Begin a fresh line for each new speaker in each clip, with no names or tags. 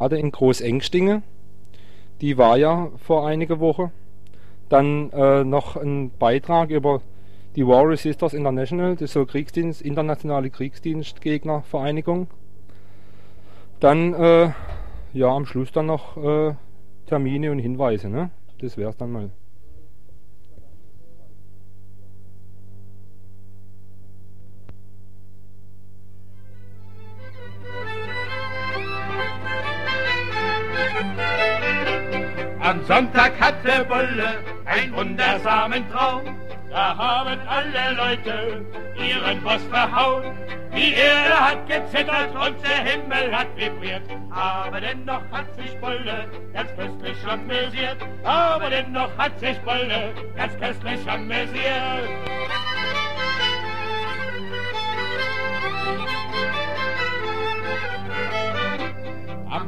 hatte in Großengstinge, die war ja vor einige Wochen. Dann äh, noch ein Beitrag über die War Resisters International, das ist so Kriegsdienst, internationale Kriegsdienstgegnervereinigung. Dann äh, ja am Schluss dann noch äh, Termine und Hinweise, ne? Das wär's dann mal.
Sonntag hatte Bolle einen wundersamen Traum. Da haben alle Leute ihren Boss verhauen. Die Erde hat gezittert und der Himmel hat vibriert. Aber dennoch hat sich Bolle ganz köstlich amüsiert. Aber dennoch hat sich Bolle ganz köstlich amüsiert.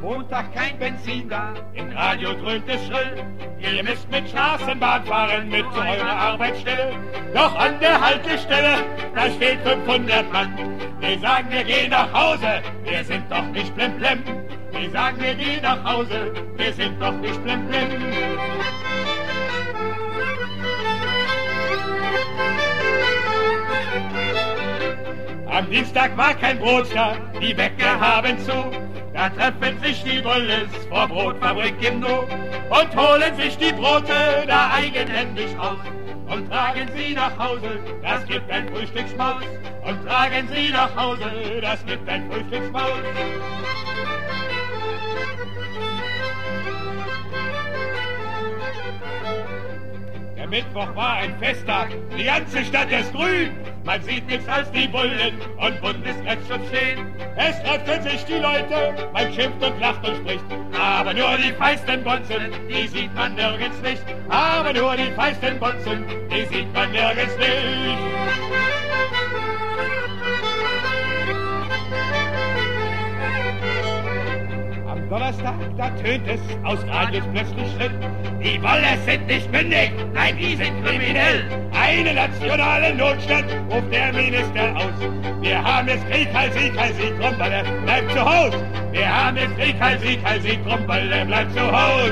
Montag kein Benzin da, im Radio dröhnt es schrill. Ihr müsst mit Straßenbahn fahren, mit zu eurer Arbeitsstelle. Doch an der Haltestelle, da steht 500 Mann. Wir sagen, wir gehen nach Hause, wir sind doch nicht blimblem. Wir sagen, wir gehen nach Hause, wir sind doch nicht blimblem. Am Dienstag war kein Brot da, die Bäcker haben zu. Da treffen sich die Bulles vor Brotfabrik im Nu und holen sich die Brote da eigenhändig aus und tragen sie nach Hause, das gibt ein Frühstücksmaus. Und tragen sie nach Hause, das gibt ein Frühstücksmaus. Mittwoch war ein Festtag, die ganze Stadt ist grün. Man sieht nichts als die Bullen und Bundesgrenzschutz stehen. Es treffen sich die Leute, man schimpft und lacht und spricht. Aber nur die feisten Bonzen, die sieht man nirgends nicht. Aber nur die feisten Bonzen, die sieht man nirgends nicht. Donnerstag, da tönt es aus Radios plötzlich Schritt. Die Wolle sind nicht mündig, nein, die sind kriminell. Einen nationalen Notstand ruft der Minister aus. Wir haben jetzt Krieg, Heil, Sieg, Heil, Sieg, Tromballe, bleib zu Haus. Wir haben jetzt Krieg, Heil, Sieg, Heil, Sieg, Tromballe, bleib zu Haus.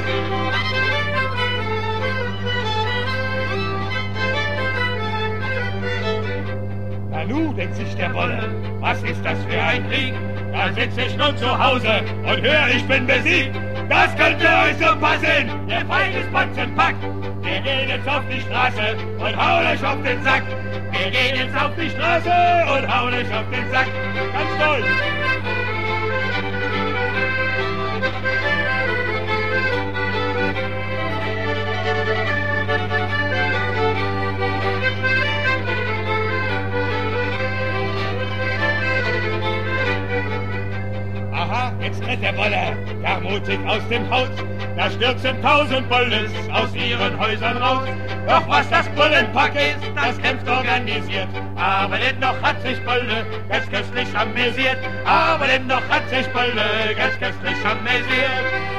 Nanu, denkt sich der Wolle, was ist das für ein Krieg? Da sitze ich nun zu Hause und höre, ich bin besiegt. Das könnte euch so passen, ihr feiges Potzenpack. Wir gehen jetzt auf die Straße und hauen euch auf den Sack. Wir gehen jetzt auf die Straße und hauen euch auf den Sack. Ganz toll. Jetzt tritt der Wolle gar mutig aus dem Haus. Da stürzen tausend Bulles aus ihren Häusern raus. Doch was das Bullenpack ist, das kämpft organisiert. Aber dennoch hat sich Bulle ganz köstlich amüsiert. Aber dennoch hat sich Bulle ganz köstlich amüsiert.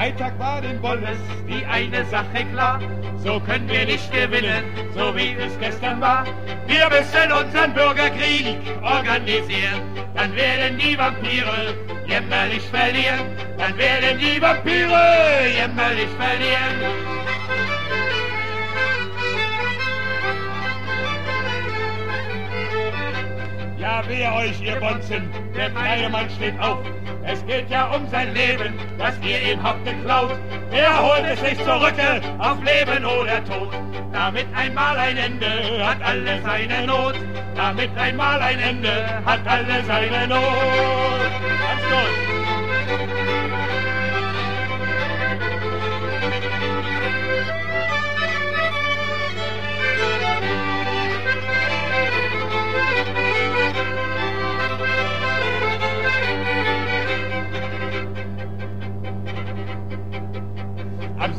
Freitag war den Bolles die eine Sache klar. So können wir nicht gewinnen, so wie es gestern war. Wir müssen unseren Bürgerkrieg organisieren. Dann werden die Vampire jämmerlich verlieren. Dann werden die Vampire jämmerlich verlieren. Ja, wehe euch, ihr Bonzen, der kleine Mann steht auf. Es geht ja um sein Leben, das ihr ihm habt geklaut. Er holt es sich zurück, auf Leben oder Tod. Damit einmal ein Ende hat alle seine Not. Damit einmal ein Ende hat alle seine Not. Ganz gut.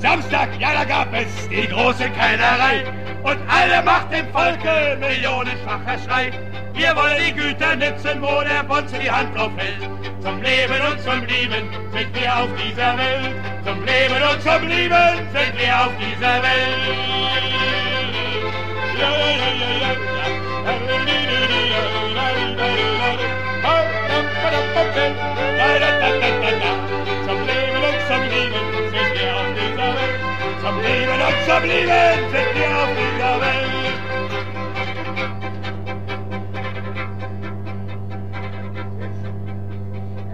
Samstag, ja, da gab es die große Keilerei. Und alle macht dem Volke millionenfacher Schrei. Wir wollen die Güter nützen, wo der Bonze die Hand drauf hält. Zum Leben und zum Lieben sind wir auf dieser Welt. Zum Leben und zum Lieben sind wir auf dieser Welt. Leben und zum Lieben sind wir auf dieser Welt.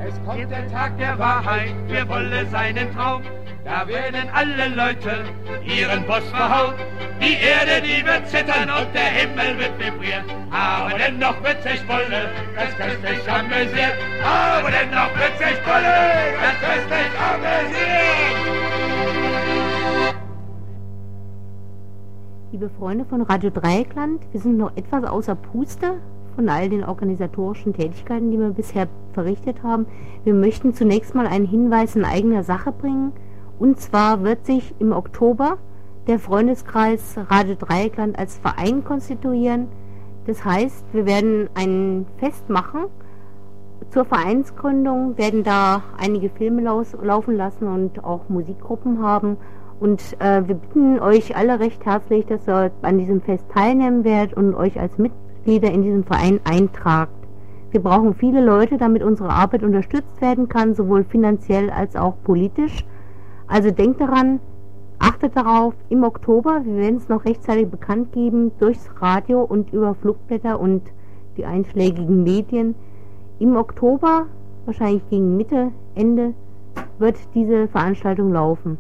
Es kommt der Tag der Wahrheit, wir wollen seinen Traum. Da werden alle Leute ihren Boss verhauen. Die Erde, die wird zittern und der Himmel wird vibrieren. Aber dennoch wird sich Wolle das köstlich amüsiert. Aber dennoch wird sich Wolle das köstlich amüsiert.
Liebe Freunde von Radio Dreieckland, wir sind noch etwas außer Puste von all den organisatorischen Tätigkeiten, die wir bisher verrichtet haben. Wir möchten zunächst mal einen Hinweis in eigener Sache bringen. Und zwar wird sich im Oktober der Freundeskreis Radio Dreieckland als Verein konstituieren. Das heißt, wir werden ein Fest machen. Zur Vereinsgründung werden da einige Filme laufen lassen und auch Musikgruppen haben. Und äh, wir bitten euch alle recht herzlich, dass ihr an diesem Fest teilnehmen werdet und euch als Mitglieder in diesem Verein eintragt. Wir brauchen viele Leute, damit unsere Arbeit unterstützt werden kann, sowohl finanziell als auch politisch. Also denkt daran, achtet darauf, im Oktober, wir werden es noch rechtzeitig bekannt geben, durchs Radio und über Flugblätter und die einschlägigen Medien. Im Oktober, wahrscheinlich gegen Mitte, Ende, wird diese Veranstaltung laufen.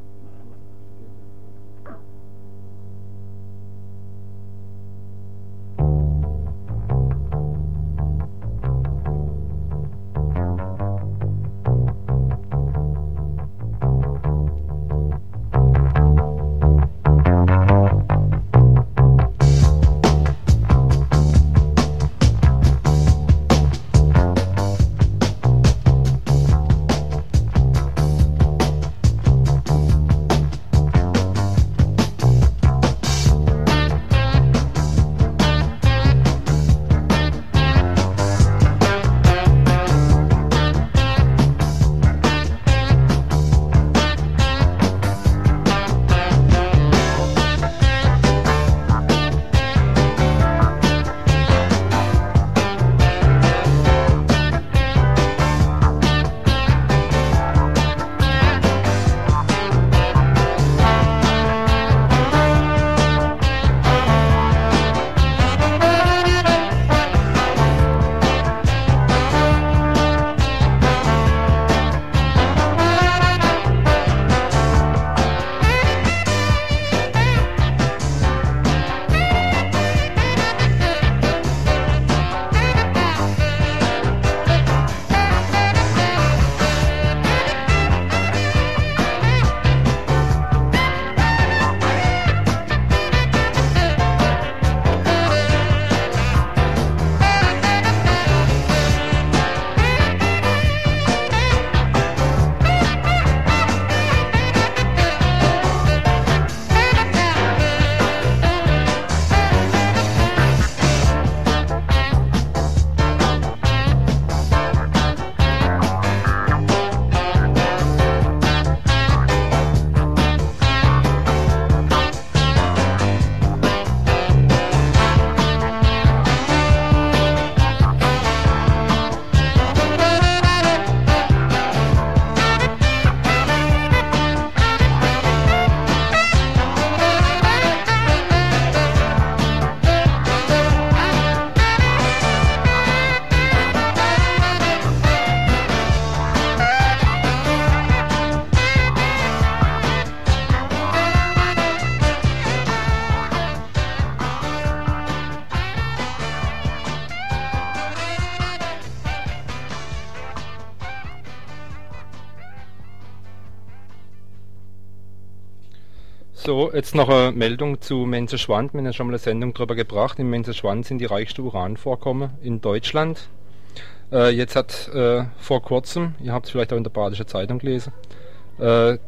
Jetzt noch eine Meldung zu Menzeschwand. Wir haben ja schon mal eine Sendung darüber gebracht. In Menzeschwand sind die reichsten Uranvorkommen in Deutschland. Äh, jetzt hat äh, vor kurzem, ihr habt es vielleicht auch in der Badische Zeitung gelesen, äh,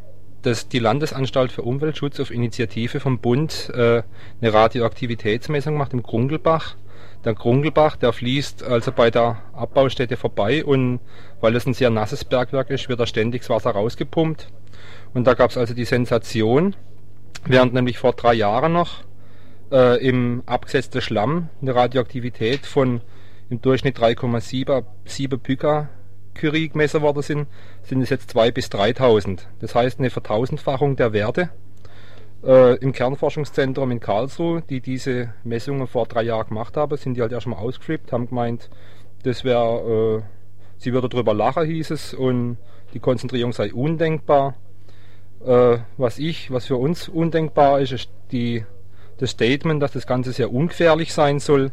dass die Landesanstalt für Umweltschutz auf Initiative vom Bund äh, eine Radioaktivitätsmessung macht im Grungelbach. Der Grungelbach, der fließt also bei der Abbaustätte vorbei und weil es ein sehr nasses Bergwerk ist, wird da ständig das Wasser rausgepumpt. Und da gab es also die Sensation, während nämlich vor drei Jahren noch äh, im abgesetzten Schlamm eine Radioaktivität von im Durchschnitt 3,7 Pica Curie gemessen worden sind, sind es jetzt 2 bis 3.000. Das heißt eine Vertausendfachung der Werte. Äh, Im Kernforschungszentrum in Karlsruhe, die diese Messungen vor drei Jahren gemacht haben, sind die halt erstmal ausgeschrieben, haben gemeint, das wäre, äh, sie würde darüber lachen, hieß es, und die Konzentrierung sei undenkbar. Äh, was ich, was für uns undenkbar ist, ist die, das Statement, dass das Ganze sehr ungefährlich sein soll.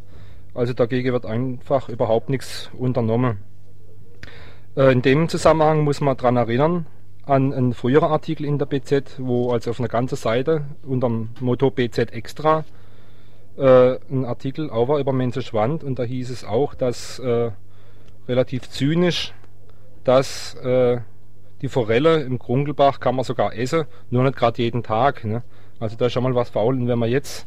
Also dagegen wird einfach überhaupt nichts unternommen. Äh, in dem Zusammenhang muss man daran erinnern, an einen früheren Artikel in der BZ, wo also auf einer ganzen Seite unter dem Motto BZ Extra äh, ein Artikel auch war über Menschenschwand und da hieß es auch, dass äh, relativ zynisch, dass äh, die Forelle im Grungelbach kann man sogar essen, nur nicht gerade jeden Tag. Ne? Also da ist schon mal was faul. Und wenn man jetzt,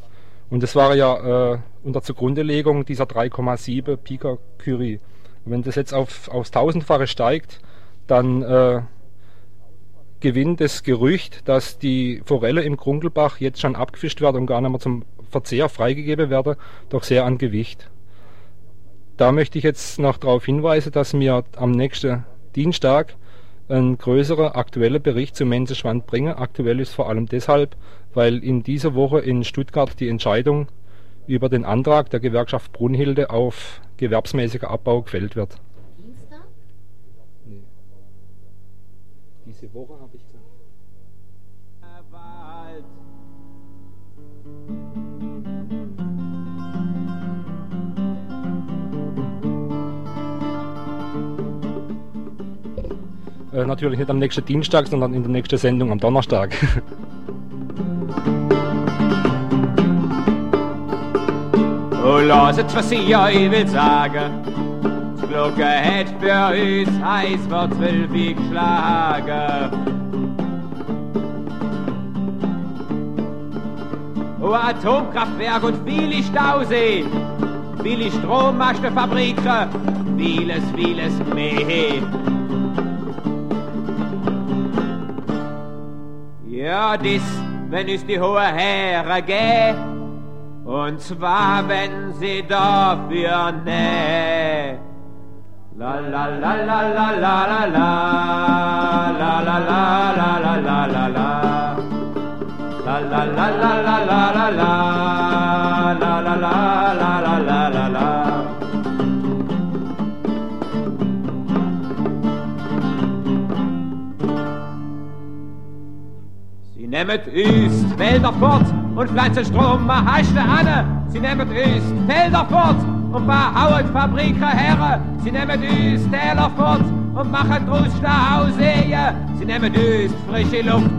und das war ja äh, unter Zugrundelegung dieser 3,7 Pika Curie. wenn das jetzt auf, aufs Tausendfache steigt, dann äh, gewinnt das Gerücht, dass die Forelle im Grungelbach jetzt schon abgefischt wird und gar nicht mehr zum Verzehr freigegeben werden, doch sehr an Gewicht. Da möchte ich jetzt noch darauf hinweisen, dass wir am nächsten Dienstag einen größeren aktuellen Bericht zum Menschenschwand bringen. Aktuell ist vor allem deshalb, weil in dieser Woche in Stuttgart die Entscheidung über den Antrag der Gewerkschaft Brunhilde auf gewerbsmäßiger Abbau gefällt wird. Dienstag? Nee. Diese Woche habe ich Äh, natürlich nicht am nächsten Dienstag, sondern in der nächsten Sendung am Donnerstag.
Oh, lasst, was ich euch will sagen. Die Glocke hat für uns heiß vor zwölf geschlagen. Oh, Atomkraftwerk und viele Stauseen, viele Strommastenfabriken, vieles, vieles mehr. Ja, dies, wenn es die hohe Herren gehen, und zwar, wenn sie dafür näh. La la la la la la la la la la la la la la La la la la la la la la la la la la la la la nehmet ist Felder fort und pflanzen Strom, ma heischte Anne. Sie nehmet ist Felder fort und behauet Fabriker herre. Sie nehmet ist Täler fort und machen Drusch nach Hause. Sie nehmet ist frische Luft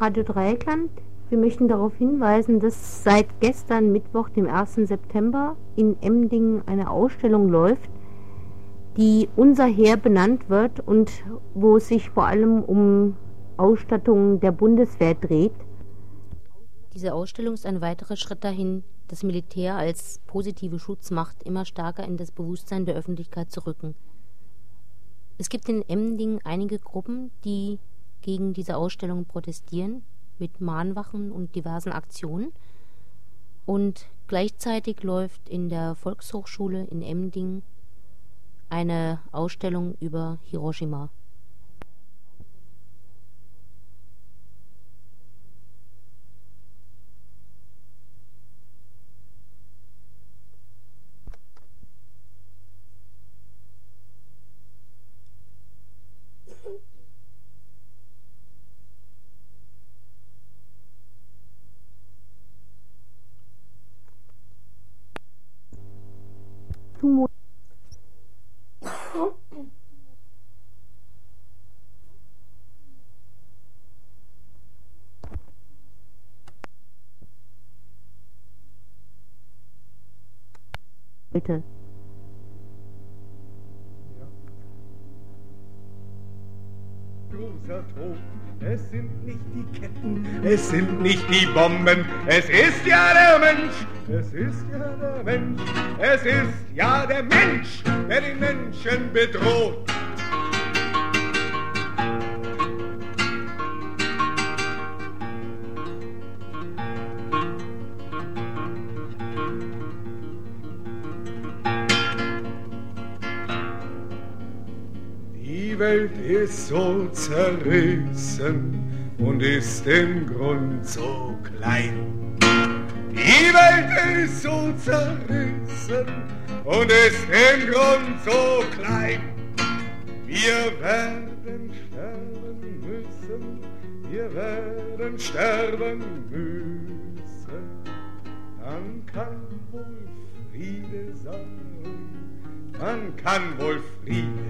Radio Dreieckland. Wir möchten darauf hinweisen, dass seit gestern Mittwoch, dem 1. September, in Emdingen eine Ausstellung läuft, die unser Heer benannt wird und wo es sich vor allem um Ausstattung der Bundeswehr dreht. Diese Ausstellung ist ein weiterer Schritt dahin, das Militär als positive Schutzmacht immer stärker in das Bewusstsein der Öffentlichkeit zu rücken. Es gibt in Emding einige Gruppen, die gegen diese Ausstellung protestieren, mit Mahnwachen und diversen Aktionen. Und gleichzeitig läuft in der Volkshochschule in Emding eine Ausstellung über Hiroshima.
Die Bomben, es ist ja der Mensch, es ist ja der Mensch, es ist ja der Mensch, der den Menschen bedroht. Die Welt ist so zerrissen und ist im Grund so klein. Die Welt ist so zerrissen und ist im Grund so klein. Wir werden sterben müssen, wir werden sterben müssen. Dann kann wohl Friede sein, dann kann wohl Friede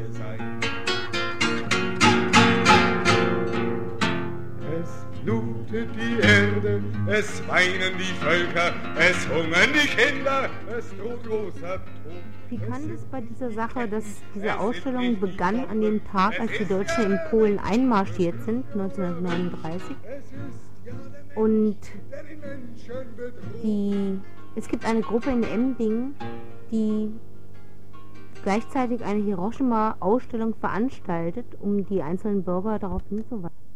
Es blutet die Erde, es weinen die Völker, es hungern die Kinder, es droht großer Tod.
Pikant ist bei dieser Sache, dass diese Ausstellung begann an dem Tag, als die Deutschen in Polen einmarschiert sind, 1939. Und die, es gibt eine Gruppe in Emding, die gleichzeitig eine Hiroshima-Ausstellung veranstaltet, um die einzelnen Bürger darauf hinzuweisen.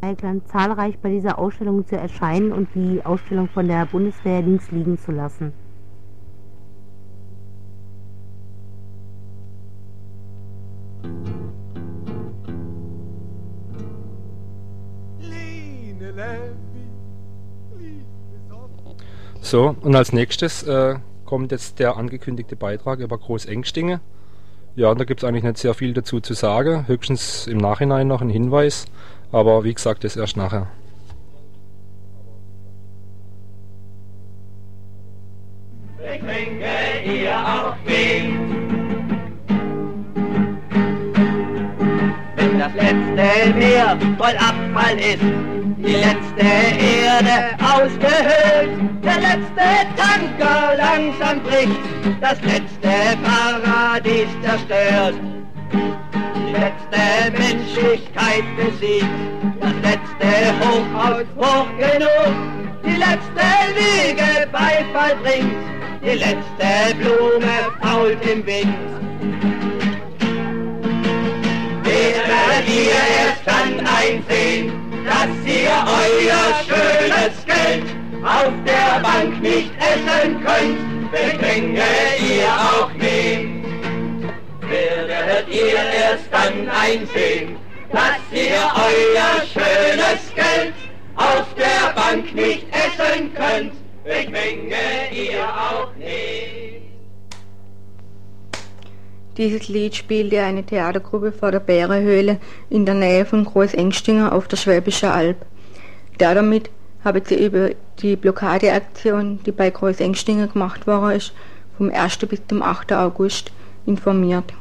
Dreieckland zahlreich bei dieser Ausstellung zu erscheinen und die Ausstellung von der Bundeswehr links liegen zu lassen.
So, und als nächstes äh, kommt jetzt der angekündigte Beitrag über Großengstinge. Ja, und da gibt es eigentlich nicht sehr viel dazu zu sagen, höchstens im Nachhinein noch ein Hinweis, aber wie gesagt, das erst nachher.
Betrinke ihr auch wen? Wenn das letzte Meer voll Abfall ist, die letzte Erde ausgehöhlt, der letzte Tanker langsam bricht, das letzte Paradies zerstört. Letzte Menschlichkeit besiegt, das letzte Hochhaus hoch genug, die letzte Lüge Beifall bringt, die letzte Blume fault im Wind. Werdet ihr erst dann einsehen, dass ihr euer schönes Geld auf der Bank nicht essen könnt, Betränke ihr auch werdet ihr erst dann einsehen, dass ihr euer schönes Geld auf der Bank nicht essen könnt, Betränke ihr auch nicht.
Dieses Lied spielte eine Theatergruppe vor der Bärehöhle in der Nähe von Großengstinger auf der Schwäbische Alb. Damit haben sie über die Blockadeaktion, die bei Großengstinger gemacht worden ist, vom 1. bis zum 8. August informiert.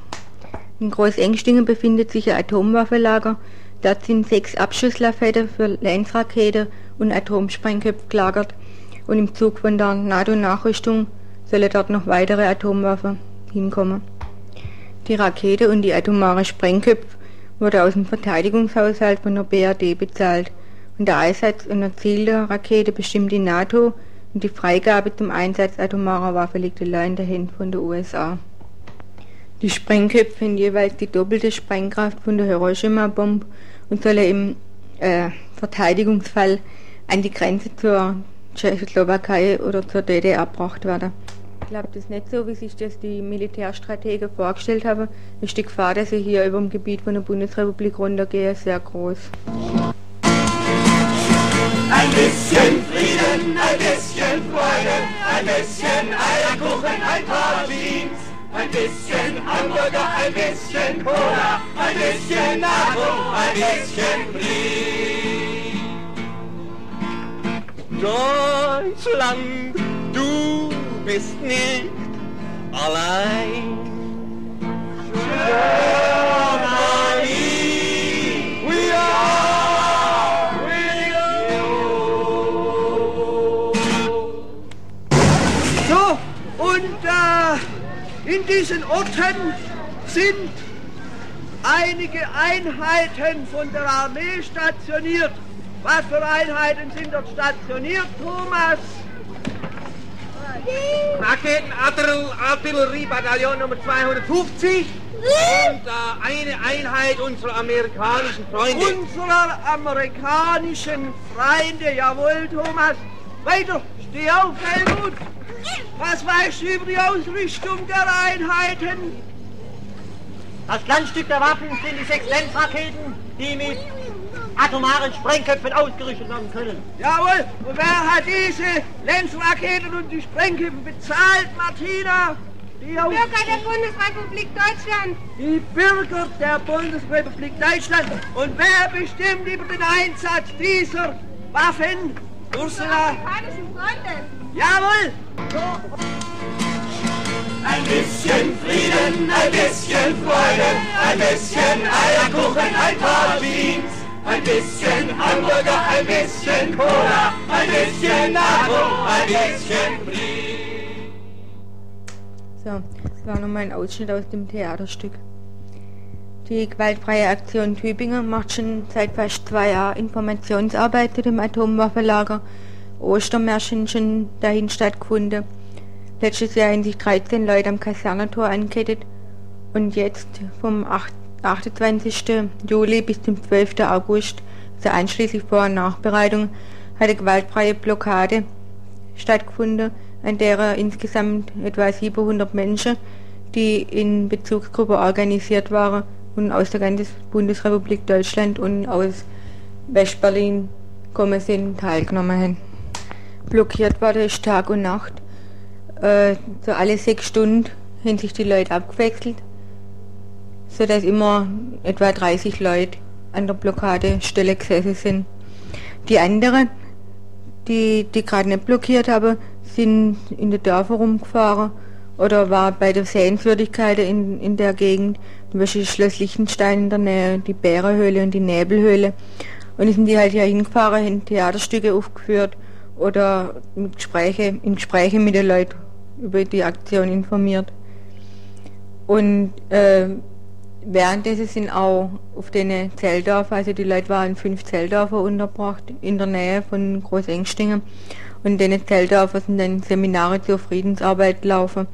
In Großengstingen befindet sich ein Atomwaffenlager. Dort sind sechs Abschusslafetten für Lenzraketen und Atomsprengköpfe gelagert. Und im Zug von der NATO-Nachrüstung sollen dort noch weitere Atomwaffen hinkommen. Die Rakete und die atomare Sprengköpfe wurde aus dem Verteidigungshaushalt von der BRD bezahlt und der Einsatz einer Ziel der Rakete bestimmt die NATO und die Freigabe zum Einsatz atomarer Waffen liegt allein in der Hand von der USA. Die Sprengköpfe haben jeweils die doppelte Sprengkraft von der Hiroshima-Bombe und sollen im äh, Verteidigungsfall an die Grenze zur Tschechoslowakei oder zur DDR gebracht werden. Ich glaube, das ist nicht so, wie sich das die Militärstrategen vorgestellt haben. Ist die Gefahr, dass sie hier über dem Gebiet von der Bundesrepublik runtergehen, sehr groß.
Ein bisschen Frieden, ein bisschen Freude, ein bisschen Eierkuchen, ein paar Jeans, ein bisschen Hamburger, ein bisschen Cola, ein bisschen NATO, ein bisschen Krieg. Deutschland, du bist nicht allein. Germany, we are with you.
So, und äh, in diesen Orten sind einige Einheiten von der Armee stationiert. Was für Einheiten sind dort stationiert, Thomas?
Raketenartilleriebataillon Nummer 250 und äh, eine Einheit unserer amerikanischen Freunde.
Unserer amerikanischen Freunde, jawohl, Thomas. Weiter, steh auf, Helmut. Was weißt du über die Ausrüstung der Einheiten?
Das Glanzstück der Waffen sind die sechs Lenzraketen, die mit atomaren Sprengköpfen ausgerüstet werden können.
Jawohl, und wer hat diese Lenzraketen und die Sprengköpfe bezahlt, Martina? Die aus
Bürger der Bundesrepublik Deutschland.
die Bürger der Bundesrepublik Deutschland. Und wer bestimmt über den Einsatz dieser Waffen? Ursula?
Amerikanischen Freunde.
Jawohl!
Ein bisschen Frieden, ein bisschen Freude, ein bisschen Eierkuchen, ein paar Jeans, ein bisschen Hamburger, ein bisschen Cola, ein bisschen NATO, ein bisschen Krieg.
So, das war nochmal ein Ausschnitt aus dem Theaterstück. Die gewaltfreie Aktion Tübingen macht schon seit fast zwei Jahren Informationsarbeit zu dem Atomwaffenlager. Ostermärschen schon dahin stattgefunden. Letztes Jahr haben sich 13 Leute am Kasernentor angekettet und jetzt vom 8 28. Juli bis zum 12. August, also einschließlich Vor- Nachbereitung, hat eine gewaltfreie Blockade stattgefunden, an der insgesamt etwa 700 Menschen, die in Bezugsgruppen organisiert waren und aus der ganzen Bundesrepublik Deutschland und aus Westberlin gekommen sind, teilgenommen haben. Blockiert wurde ist Tag und Nacht. Äh, so alle sechs Stunden haben sich die Leute abgewechselt, sodass immer etwa 30 Leute an der Blockadestelle gesessen sind. Die anderen, die, die gerade nicht blockiert haben, sind in den Dörfern rumgefahren oder war bei der Sehenswürdigkeiten in, in der Gegend, zum Beispiel Schloss Liechtenstein in der Nähe, die Bärenhöhle und die Nebelhöhle. Und sind die halt hier hingefahren, haben Theaterstücke aufgeführt oder Gespräche, in Gespräche mit den Leuten über die Aktion informiert. Und äh, währenddessen sind auch auf den Zelldörfern, also die Leute waren in fünf Zelldörfer untergebracht, in der Nähe von Großengstingen. Und in den Zelldörfern sind dann Seminare zur Friedensarbeit gelaufen.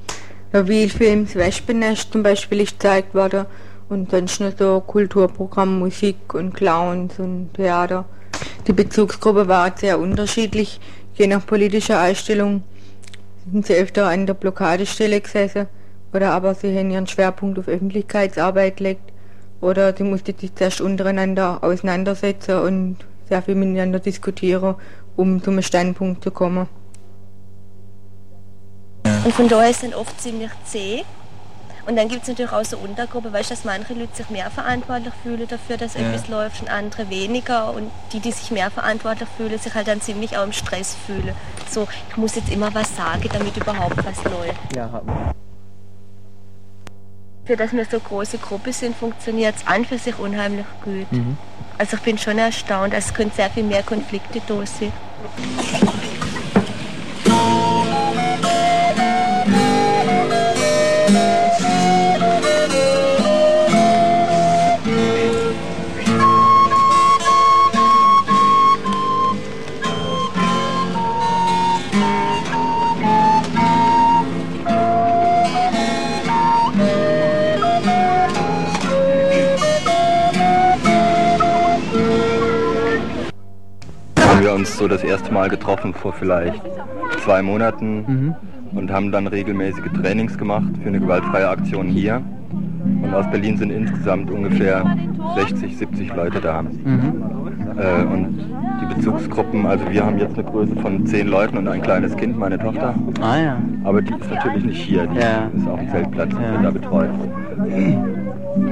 Der Wielfilm Das Wespennest zum Beispiel ist gezeigt worden und sonst noch so Kulturprogramm, Musik und Clowns und Theater. Die Bezugsgruppe war sehr unterschiedlich, je nach politischer Einstellung sind sie öfter an der Blockadestelle gesessen oder aber sie haben ihren Schwerpunkt auf Öffentlichkeitsarbeit gelegt oder sie mussten sich zuerst untereinander auseinandersetzen und sehr viel miteinander diskutieren, um zum Standpunkt zu kommen.
Und von daher ist dann oft ziemlich zäh. Und dann gibt es natürlich auch so Untergruppe, weißt du, dass manche Leute sich mehr verantwortlich fühlen dafür, dass
Ja.
etwas läuft und andere weniger. Und die, die sich mehr verantwortlich fühlen, sich halt dann ziemlich auch im Stress fühlen. So, ich muss jetzt immer was sagen, damit überhaupt was läuft.
Ja, hat
Für dass wir so große Gruppe sind, funktioniert es an für sich unheimlich gut.
Mhm.
Also ich bin schon erstaunt, es können sehr viel mehr Konflikte da sein.
Uns so das erste Mal getroffen vor vielleicht zwei Monaten und haben dann regelmäßige Trainings gemacht für eine gewaltfreie Aktion hier. Und aus Berlin sind insgesamt ungefähr 60, 70 Leute da. Äh, und die Bezugsgruppen, also wir haben jetzt eine Größe von zehn Leuten und ein kleines Kind, meine Tochter.
Ah ja.
Aber die ist natürlich nicht hier, die
Ja.
ist auf dem Zeltplatz, wird da betreut.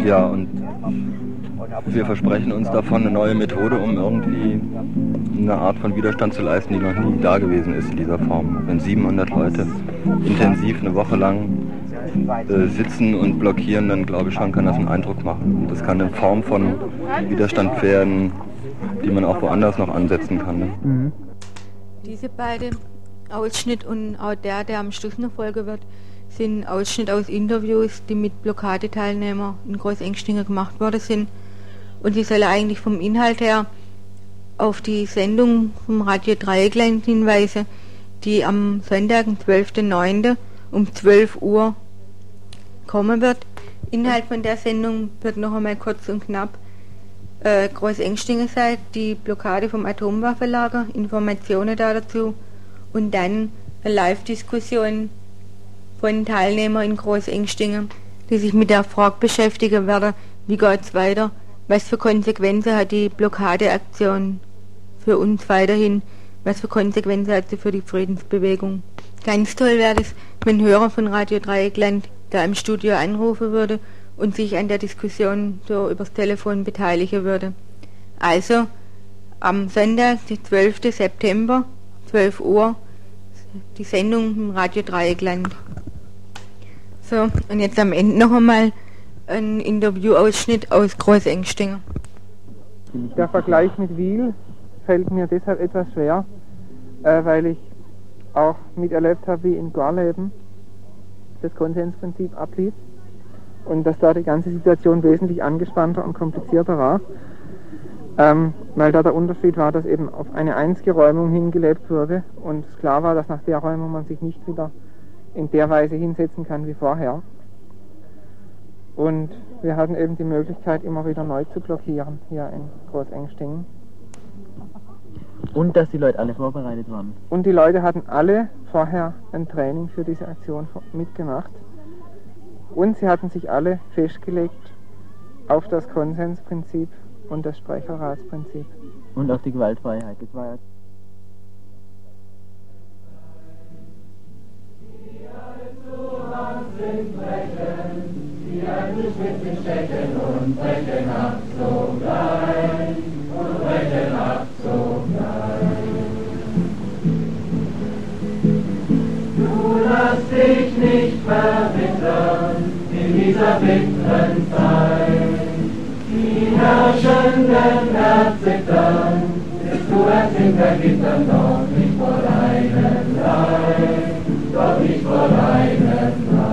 Ja, und wir versprechen uns davon eine neue Methode, um irgendwie eine Art von Widerstand zu leisten, die noch nie da gewesen ist in dieser Form. Wenn 700 Leute intensiv eine Woche lang äh, sitzen und blockieren, dann glaube ich schon, kann das einen Eindruck machen. Das kann eine Form von Widerstand werden, die man auch woanders noch ansetzen kann. Ne?
Diese beiden Ausschnitt und auch der, der am Schluss noch folgen wird, sind Ausschnitt aus Interviews, die mit Blockadeteilnehmern in Großengstingen gemacht worden sind. Und die sollen eigentlich vom Inhalt her auf die Sendung vom Radio Dreieckland hinweisen, die am Sonntag, den 12.09. um 12 Uhr kommen wird. Inhalt von der Sendung wird noch einmal kurz und knapp äh, Großengstingen sein, die Blockade vom Atomwaffenlager, Informationen da dazu und dann eine Live-Diskussion von Teilnehmern in Großengstingen, die sich mit der Frage beschäftigen werden, wie geht es weiter, was für Konsequenzen hat die Blockadeaktion für uns weiterhin, was für Konsequenzen hat sie für die Friedensbewegung. Ganz toll wäre es, wenn Hörer von Radio Dreieckland da im Studio anrufen würde und sich an der Diskussion so übers Telefon beteiligen würde. Also am Sonntag, den 12. September, 12 Uhr, die Sendung im Radio Dreieckland. So, und jetzt am Ende noch einmal ein Interviewausschnitt aus Großengstingen.
Der Vergleich mit Wiel fällt mir deshalb etwas schwer, äh, weil ich auch miterlebt habe, wie in Gorleben das Konsensprinzip ablief und dass da die ganze Situation wesentlich angespannter und komplizierter war, ähm, weil da der Unterschied war, dass eben auf eine einzige Räumung hingelebt wurde und klar war, dass nach der Räumung man sich nicht wieder in der Weise hinsetzen kann wie vorher. Und wir hatten eben die Möglichkeit, immer wieder neu zu blockieren hier in Großengstingen.
Und dass die Leute alle vorbereitet waren.
Und die Leute hatten alle vorher ein Training für diese Aktion mitgemacht. Und sie hatten sich alle festgelegt auf das Konsensprinzip und das Sprecherratsprinzip.
Und auf die Gewaltfreiheit. Das war ja
Du lass dich nicht verbittern in dieser bitteren Zeit. Die Herrschenden erzittern, bis du erzittert Gittern, doch nicht vor deinem Leid, doch nicht vor deinem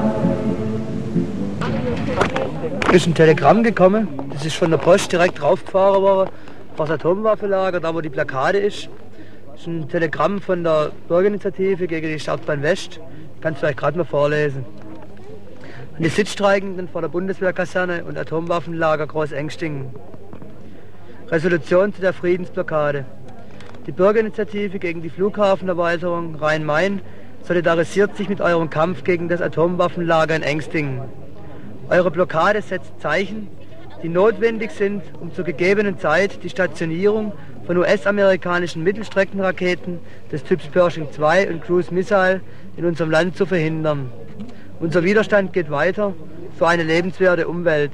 ist ein Telegramm gekommen. Das ist von der Post direkt draufgefahren worden. Das Atomwaffenlager, da wo die Blockade ist. Das ist ein Telegramm von der Bürgerinitiative gegen die Startbahn West. Ich kann es vielleicht gerade mal vorlesen. An die Sitzstreikenden vor der Bundeswehrkaserne und Atomwaffenlager Großengstingen. Resolution zu der Friedensblockade. Die Bürgerinitiative gegen die Flughafenerweiterung Rhein-Main solidarisiert sich mit eurem Kampf gegen das Atomwaffenlager in Engstingen. Eure Blockade setzt Zeichen, die notwendig sind, um zur gegebenen Zeit die Stationierung von US-amerikanischen Mittelstreckenraketen des Typs Pershing 2 und Cruise Missile in unserem Land zu verhindern. Unser Widerstand geht weiter, für eine lebenswerte Umwelt.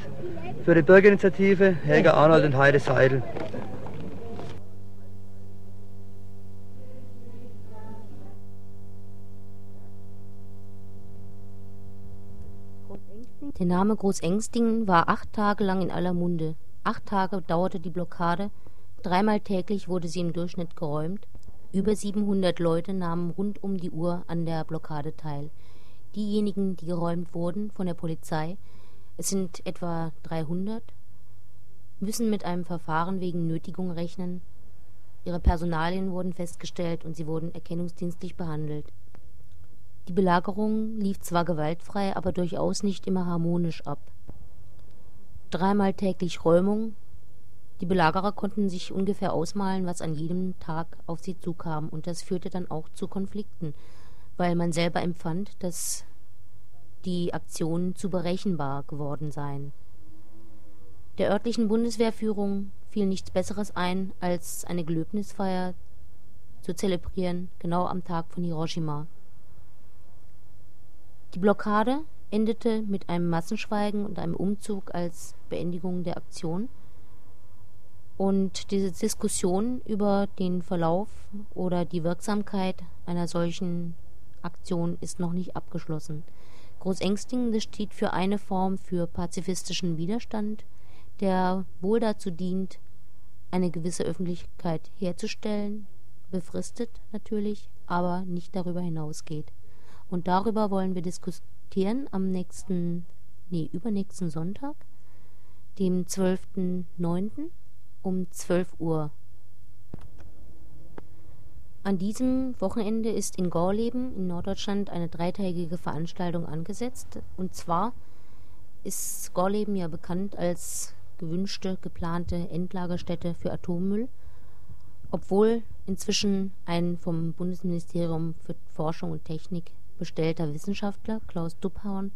Für die Bürgerinitiative Helga Arnold und Heide Seidel.
Der Name Großengstingen war acht Tage lang in aller Munde. Acht Tage dauerte die Blockade, dreimal täglich wurde sie im Durchschnitt geräumt. Über 700 Leute nahmen rund um die Uhr an der Blockade teil. Diejenigen, die geräumt wurden von der Polizei, es sind etwa 300, müssen mit einem Verfahren wegen Nötigung rechnen. Ihre Personalien wurden festgestellt und sie wurden erkennungsdienstlich behandelt. Die Belagerung lief zwar gewaltfrei, aber durchaus nicht immer harmonisch ab. Dreimal täglich Räumung. Die Belagerer konnten sich ungefähr ausmalen, was an jedem Tag auf sie zukam, und das führte dann auch zu Konflikten, weil man selber empfand, dass die Aktionen zu berechenbar geworden seien. Der örtlichen Bundeswehrführung fiel nichts Besseres ein, als eine Gelöbnisfeier zu zelebrieren, genau am Tag von Hiroshima. Die Blockade endete mit einem Massenschweigen und einem Umzug als Beendigung der Aktion. Und diese Diskussion über den Verlauf oder die Wirksamkeit einer solchen Aktion ist noch nicht abgeschlossen. Großengstingen, das steht für eine Form für pazifistischen Widerstand, der wohl dazu dient, eine gewisse Öffentlichkeit herzustellen, befristet natürlich, aber nicht darüber hinausgeht. Und darüber wollen wir diskutieren am nächsten, nee, übernächsten Sonntag, dem 12.09. um 12 Uhr. An diesem Wochenende ist in Gorleben in Norddeutschland eine dreitägige Veranstaltung angesetzt. Und zwar ist Gorleben ja bekannt als gewünschte, geplante Endlagerstätte für Atommüll, obwohl inzwischen ein vom Bundesministerium für Forschung und Technik bestellter Wissenschaftler Klaus Dubhorn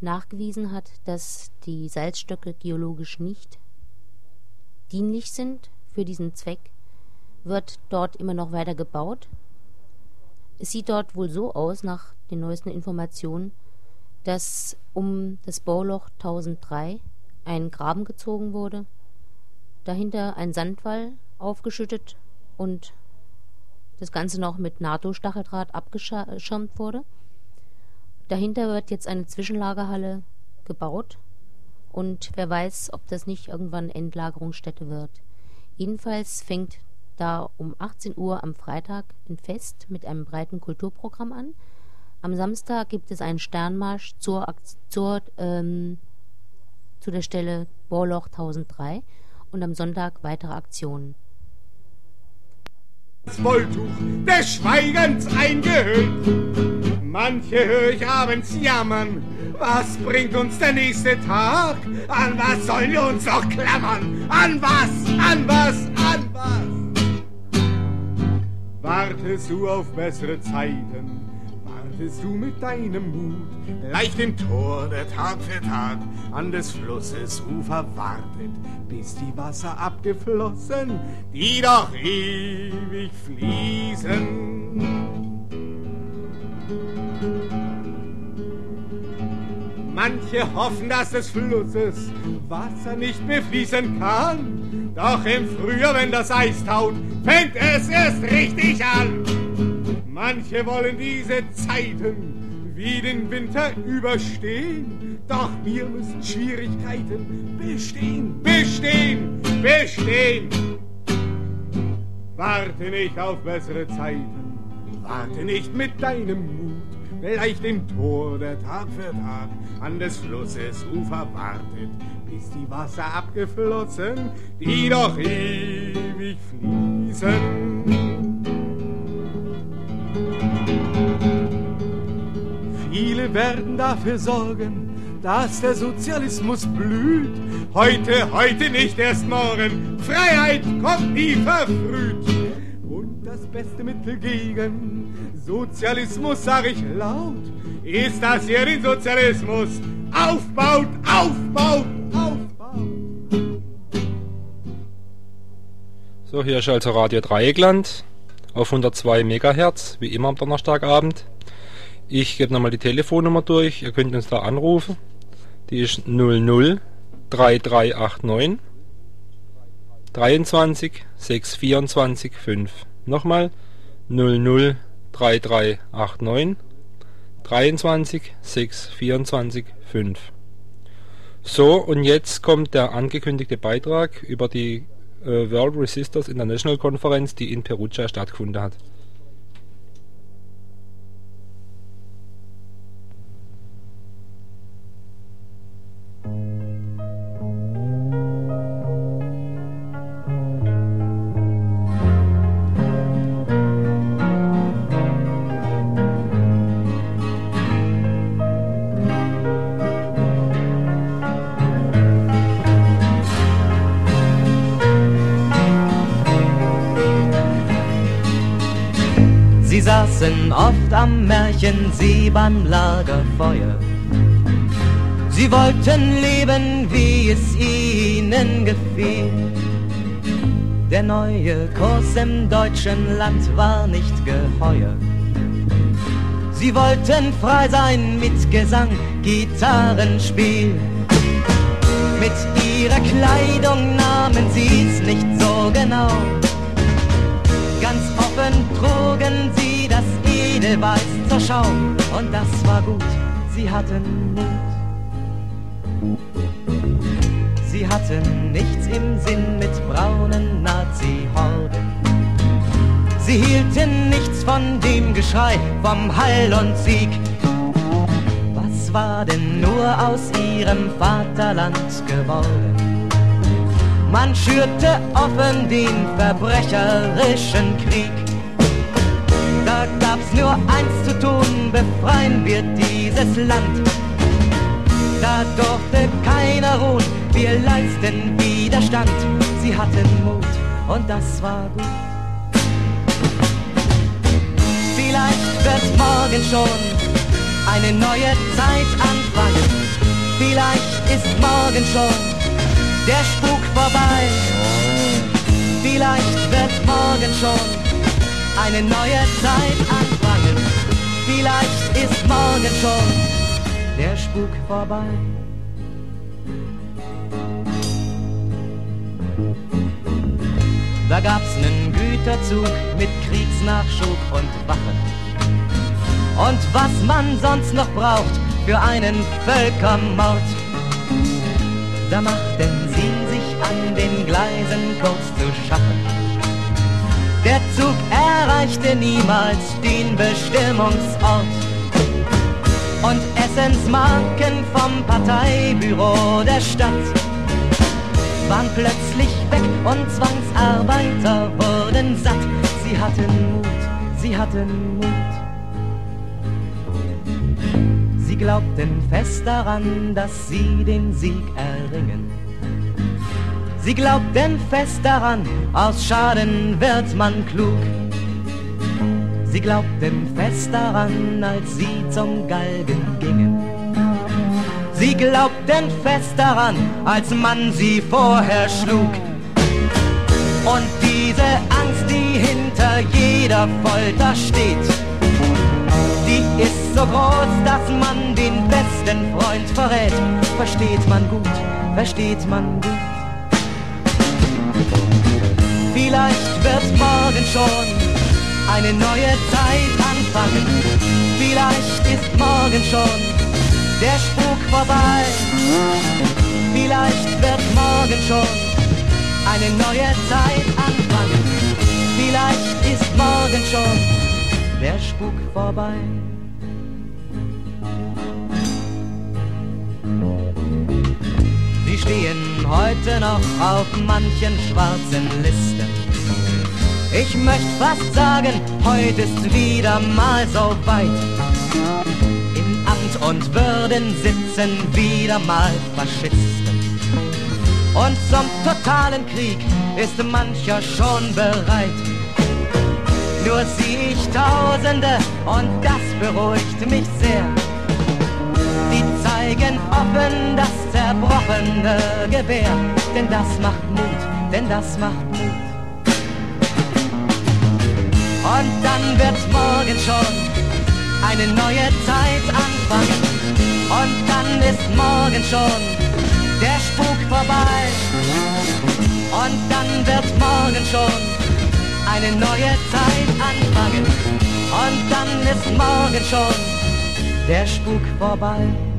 nachgewiesen hat, dass die Salzstöcke geologisch nicht dienlich sind für diesen Zweck, wird dort immer noch weiter gebaut. Es sieht dort wohl so aus, nach den neuesten Informationen, dass um das Bauloch 1003 ein Graben gezogen wurde, dahinter ein Sandwall aufgeschüttet und das Ganze noch mit NATO-Stacheldraht abgeschirmt wurde. Dahinter wird jetzt eine Zwischenlagerhalle gebaut und wer weiß, ob das nicht irgendwann Endlagerungsstätte wird. Jedenfalls fängt da um 18 Uhr am Freitag ein Fest mit einem breiten Kulturprogramm an. Am Samstag gibt es einen Sternmarsch zur, zur, ähm, zu der Stelle Bohrloch 1003 und am Sonntag weitere Aktionen.
Das Wolltuch des Schweigens eingehüllt. Manche höre ich abends jammern. Was bringt uns der nächste Tag? An was sollen wir uns noch klammern? An was? An was? An was? Wartest du auf bessere Zeiten? Wartest du mit deinem Mut? Leicht im Tor, der Tag für Tag an des Flusses Ufer wartet, bis die Wasser abgeflossen, die doch ewig fließen. Manche hoffen, dass des Flusses Wasser nicht befließen kann. Doch im Frühjahr, wenn das Eis taut, fängt es erst richtig an. Manche wollen diese Zeiten wie den Winter überstehen. Doch wir müssen Schwierigkeiten bestehen, bestehen, bestehen. Warte nicht auf bessere Zeiten, warte nicht mit deinem Mut. Vielleicht im Tor der Tag für Tag an des Flusses Ufer wartet, bis die Wasser abgeflossen, die doch ewig fließen. Viele werden dafür sorgen, dass der Sozialismus blüht. Heute, heute nicht erst morgen. Freiheit kommt nie verfrüht. Und das beste Mittel gegen Sozialismus, sag ich laut, ist, dass ihr den Sozialismus aufbaut, aufbaut, aufbaut.
So, hier ist also Radio Dreieckland auf 102 Megahertz, wie immer am Donnerstagabend. Ich gebe nochmal die Telefonnummer durch, ihr könnt uns da anrufen. Die ist 00 3389 23 624 5. Nochmal 00 3389 23 624 5. So, und jetzt kommt der angekündigte Beitrag über die äh, World Resistors International Konferenz, die in Perugia stattgefunden hat.
Oft am Märchensee beim Lagerfeuer. Sie wollten leben, wie es ihnen gefiel. Der neue Kurs im deutschen Land war nicht geheuer. Sie wollten frei sein mit Gesang, Gitarrenspiel. Mit ihrer Kleidung nahmen sie's nicht so genau. Ganz offen trugen sie das Edelweiß zur Schau und das war gut, sie hatten Mut. Sie hatten nichts im Sinn mit braunen Nazi-Horden. Sie hielten nichts von dem Geschrei vom Heil und Sieg. Was war denn nur aus ihrem Vaterland geworden? Man schürte offen den verbrecherischen Krieg. Da gab's nur eins zu tun, befreien wir dieses Land. Da durfte keiner ruhen, wir leisten Widerstand. Sie hatten Mut und das war gut. Vielleicht wird morgen schon eine neue Zeit anfangen. Vielleicht ist morgen schon der Spuk vorbei. Vielleicht wird morgen schon eine neue Zeit anfangen. Vielleicht ist morgen schon der Spuk vorbei. Da gab's nen Güterzug mit Kriegsnachschub und Waffen. Und was man sonst noch braucht für einen Völkermord. Da machten sie sich an den Gleisen kurz zu schaffen. Der Zug erreichte niemals den Bestimmungsort. Und Essensmarken vom Parteibüro der Stadt waren plötzlich weg und Zwangsarbeiter wurden satt. Sie hatten Mut, sie hatten Mut. Sie glaubten fest daran, dass sie den Sieg erringen. Sie glaubten fest daran, aus Schaden wird man klug. Sie glaubten fest daran, als sie zum Galgen gingen. Sie glaubten fest daran, als man sie vorher schlug. Und diese Angst, die hinter jeder Folter steht, die ist so groß, dass man den besten Freund verrät. Versteht man gut, versteht man gut. Vielleicht wird morgen schon eine neue Zeit anfangen. Vielleicht ist morgen schon der Spuk vorbei. Vielleicht wird morgen schon eine neue Zeit anfangen. Vielleicht ist morgen schon der Spuk vorbei. Sie stehen heute noch auf manchen schwarzen Listen. Ich möchte fast sagen, heute ist wieder mal so weit. In Amt und Würden sitzen wieder mal Faschisten. Und zum totalen Krieg ist mancher schon bereit. Nur sieh ich Tausende und das beruhigt mich sehr. Die zeigen offen das zerbrochene Gewehr, denn das macht Mut, denn das macht Und dann wird morgen schon eine neue Zeit anfangen. Und dann ist morgen schon der Spuk vorbei. Und dann wird morgen schon eine neue Zeit anfangen. Und dann ist morgen schon der Spuk vorbei.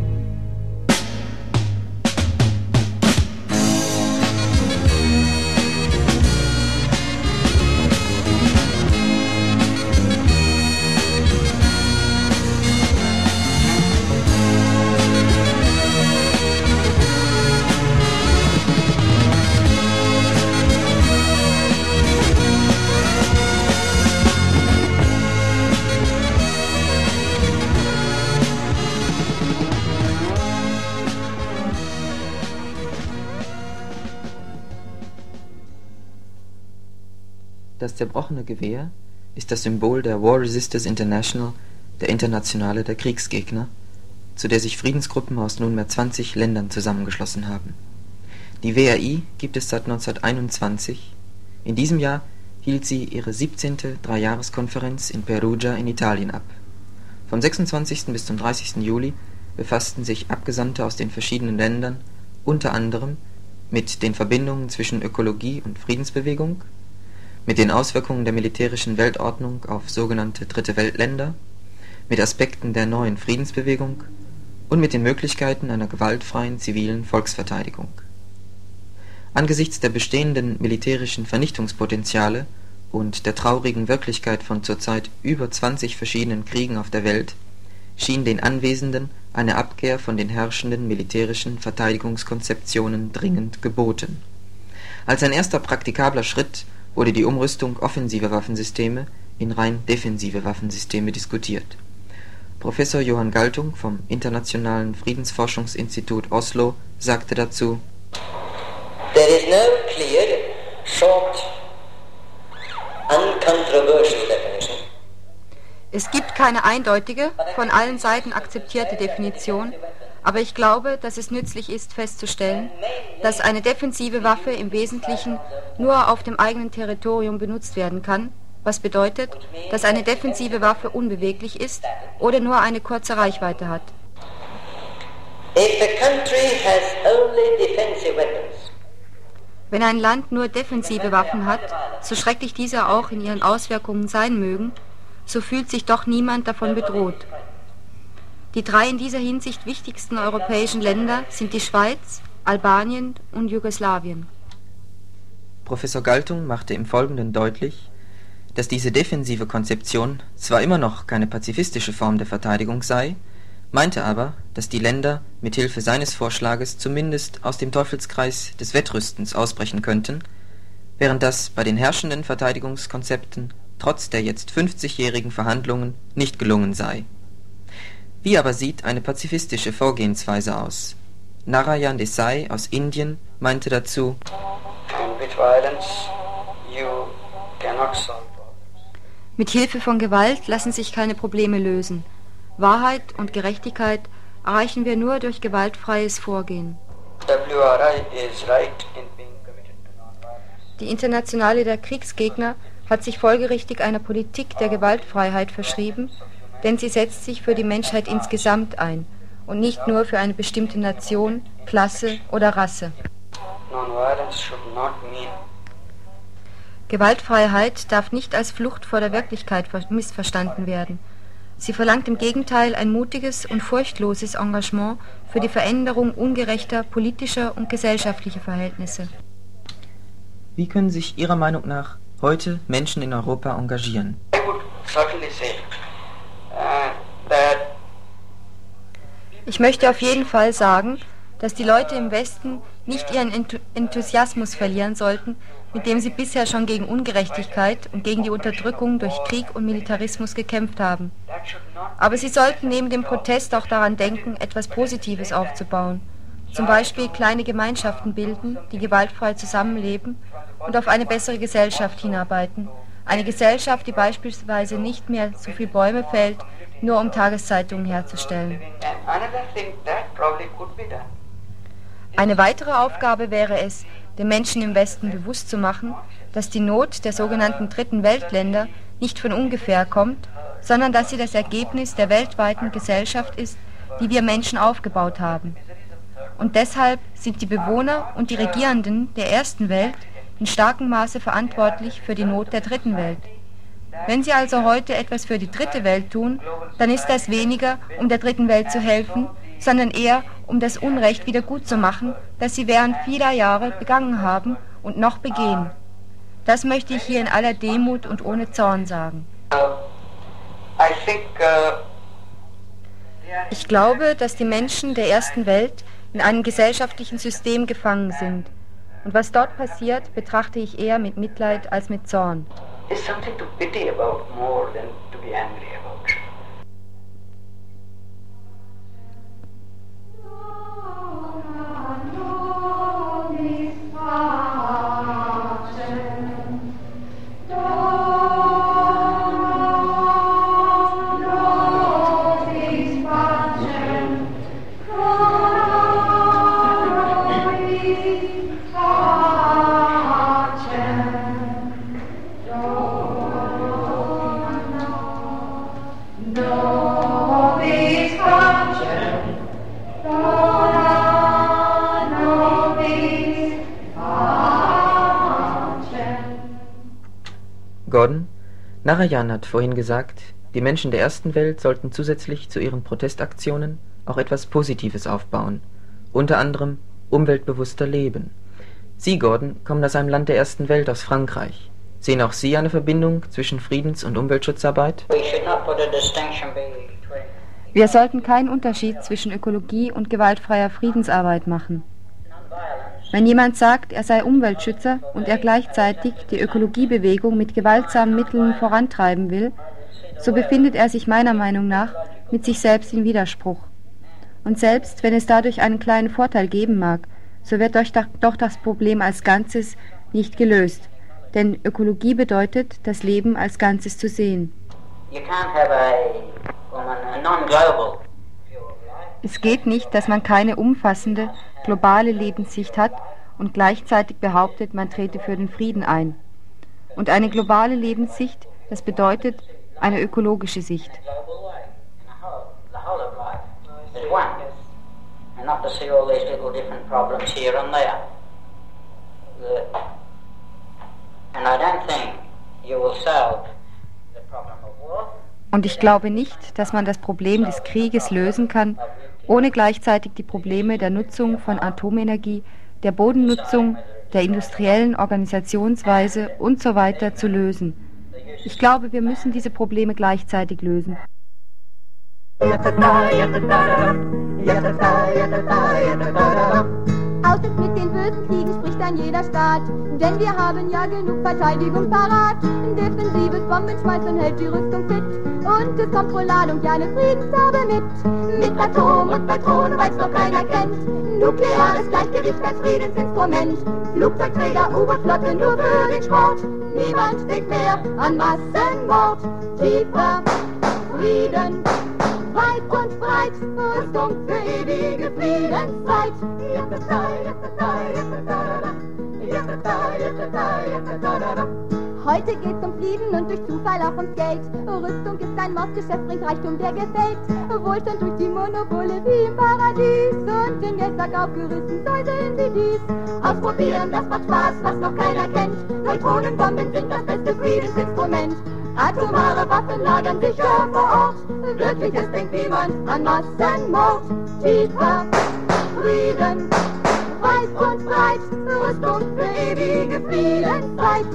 Das zerbrochene Gewehr ist das Symbol der War Resisters International, der Internationale der Kriegsgegner, zu der sich Friedensgruppen aus nunmehr 20 Ländern zusammengeschlossen haben. Die WRI gibt es seit 1921. In diesem Jahr hielt sie ihre 17. Dreijahreskonferenz in Perugia in Italien ab. Vom 26. bis zum 30. Juli befassten sich Abgesandte aus den verschiedenen Ländern unter anderem mit den Verbindungen zwischen Ökologie und Friedensbewegung, mit den Auswirkungen der militärischen Weltordnung auf sogenannte Dritte-Welt-Länder, mit Aspekten der neuen Friedensbewegung und mit den Möglichkeiten einer gewaltfreien zivilen Volksverteidigung. Angesichts der bestehenden militärischen Vernichtungspotenziale und der traurigen Wirklichkeit von zurzeit über 20 verschiedenen Kriegen auf der Welt schien den Anwesenden eine Abkehr von den herrschenden militärischen Verteidigungskonzeptionen dringend geboten. Als ein erster praktikabler Schritt wurde die Umrüstung offensiver Waffensysteme in rein defensive Waffensysteme diskutiert. Professor Johann Galtung vom Internationalen Friedensforschungsinstitut Oslo sagte dazu
There is no clear, short, uncontroversial definition.
Es gibt keine eindeutige, von allen Seiten akzeptierte Definition, aber ich glaube, dass es nützlich ist festzustellen, dass eine defensive Waffe im Wesentlichen nur auf dem eigenen Territorium benutzt werden kann, was bedeutet, dass eine defensive Waffe unbeweglich ist oder nur eine kurze Reichweite hat. Wenn ein Land nur defensive Waffen hat, so schrecklich diese auch in ihren Auswirkungen sein mögen, so fühlt sich doch niemand davon bedroht. Die drei in dieser Hinsicht wichtigsten europäischen Länder sind die Schweiz, Albanien und Jugoslawien.
Professor Galtung machte im Folgenden deutlich, dass diese defensive Konzeption zwar immer noch keine pazifistische Form der Verteidigung sei, meinte aber, dass die Länder mit Hilfe seines Vorschlages zumindest aus dem Teufelskreis des Wettrüstens ausbrechen könnten, während das bei den herrschenden Verteidigungskonzepten trotz der jetzt 50-jährigen Verhandlungen nicht gelungen sei. Wie aber sieht eine pazifistische Vorgehensweise aus? Narayan Desai aus Indien meinte dazu,
Mit Hilfe von Gewalt lassen sich keine Probleme lösen. Wahrheit und Gerechtigkeit erreichen wir nur durch gewaltfreies Vorgehen. Die Internationale der Kriegsgegner hat sich folgerichtig einer Politik der Gewaltfreiheit verschrieben, denn sie setzt sich für die Menschheit insgesamt ein und nicht nur für eine bestimmte Nation, Klasse oder Rasse. Gewaltfreiheit darf nicht als Flucht vor der Wirklichkeit ver- missverstanden werden. Sie verlangt im Gegenteil ein mutiges und furchtloses Engagement für die Veränderung ungerechter politischer und gesellschaftlicher Verhältnisse.
wie können sich Ihrer Meinung nach heute Menschen in Europa engagieren?
certainly say
Ich möchte auf jeden Fall sagen, dass die Leute im Westen nicht ihren Enthu- Enthusiasmus verlieren sollten, mit dem sie bisher schon gegen Ungerechtigkeit und gegen die Unterdrückung durch Krieg und Militarismus gekämpft haben. Aber sie sollten neben dem Protest auch daran denken, etwas Positives aufzubauen. Zum Beispiel kleine Gemeinschaften bilden, die gewaltfrei zusammenleben und auf eine bessere Gesellschaft hinarbeiten. Eine Gesellschaft, die beispielsweise nicht mehr so viel Bäume fällt, nur um Tageszeitungen herzustellen. Eine weitere Aufgabe wäre es, den Menschen im Westen bewusst zu machen, dass die Not der sogenannten Dritten Weltländer nicht von ungefähr kommt, sondern dass sie das Ergebnis der weltweiten Gesellschaft ist, die wir Menschen aufgebaut haben. Und deshalb sind die Bewohner und die Regierenden der ersten Welt in starkem Maße verantwortlich für die Not der dritten Welt. Wenn Sie also heute etwas für die dritte Welt tun, dann ist das weniger, um der dritten Welt zu helfen, sondern eher, um das Unrecht wieder gut zu machen, das Sie während vieler Jahre begangen haben und noch begehen. Das möchte ich hier in aller Demut und ohne Zorn sagen. Ich glaube, dass die Menschen der ersten Welt in einem gesellschaftlichen System gefangen sind. Und was dort passiert, betrachte ich eher mit Mitleid als mit Zorn.
It's something to pity about more than to be angry
Narayan hat vorhin gesagt, die Menschen der ersten Welt sollten zusätzlich zu ihren Protestaktionen auch etwas Positives aufbauen, unter anderem umweltbewusster leben. Sie, Gordon, kommen aus einem Land der ersten Welt, aus Frankreich. Sehen auch Sie eine Verbindung zwischen Friedens- und Umweltschutzarbeit?
We should not put a distinction between
Wir sollten keinen Unterschied zwischen Ökologie und gewaltfreier Friedensarbeit machen. Wenn jemand sagt, er sei Umweltschützer und er gleichzeitig die Ökologiebewegung mit gewaltsamen Mitteln vorantreiben will, so befindet er sich meiner Meinung nach mit sich selbst in Widerspruch. Und selbst wenn es dadurch einen kleinen Vorteil geben mag, so wird doch das Problem als Ganzes nicht gelöst. Denn Ökologie bedeutet, das Leben als Ganzes zu sehen.
You can't have a, woman, a
Es geht nicht, dass man keine umfassende, globale Lebenssicht hat und gleichzeitig behauptet, man trete für den Frieden ein. Und eine globale Lebenssicht, das bedeutet eine ökologische Sicht.
the whole of life is one, and not to see all these little different problems here and there. The, and I don't think you will solve the problem of war
Und ich glaube nicht, dass man das Problem des Krieges lösen kann, ohne gleichzeitig die Probleme der Nutzung von Atomenergie, der Bodennutzung, der industriellen Organisationsweise und so zu lösen. Ich glaube, wir müssen diese Probleme gleichzeitig lösen.
Aus es mit den bösen Kriegen spricht ein jeder Staat, denn wir haben ja genug Verteidigung parat. Defensives Bombenschmeißen hält die Rüstung fit und es kommt wohl Ladung, ja eine Friedensgabe mit. Mit Atom und Patronen, weil's noch keiner kennt. Nukleares Gleichgewicht als Friedensinstrument. Flugzeugträger, U-Boot-Flotte nur für den Sport. Niemand denkt mehr an Massenmord. Tiefer Frieden, weit und breit, Rüstung für ewige Friedenszeit. Heute geht's um Frieden und durch Zufall auch ums Geld. Rüstung ist ein Mordgeschäft, bringt Reichtum, der gefällt. Wohlstand durch die Monopole wie im Paradies. Und den Geldsack aufgerissen, säuseln wie dies. Ausprobieren, das macht Spaß, was noch keiner kennt. Neutronenbomben sind das beste Friedensinstrument. Atomare Waffen lagern sicher vor Ort. Wirkliches denkt niemand an Massenmord. Tiefer Frieden, weit und breit, Rüstung für ewige Friedenszeit.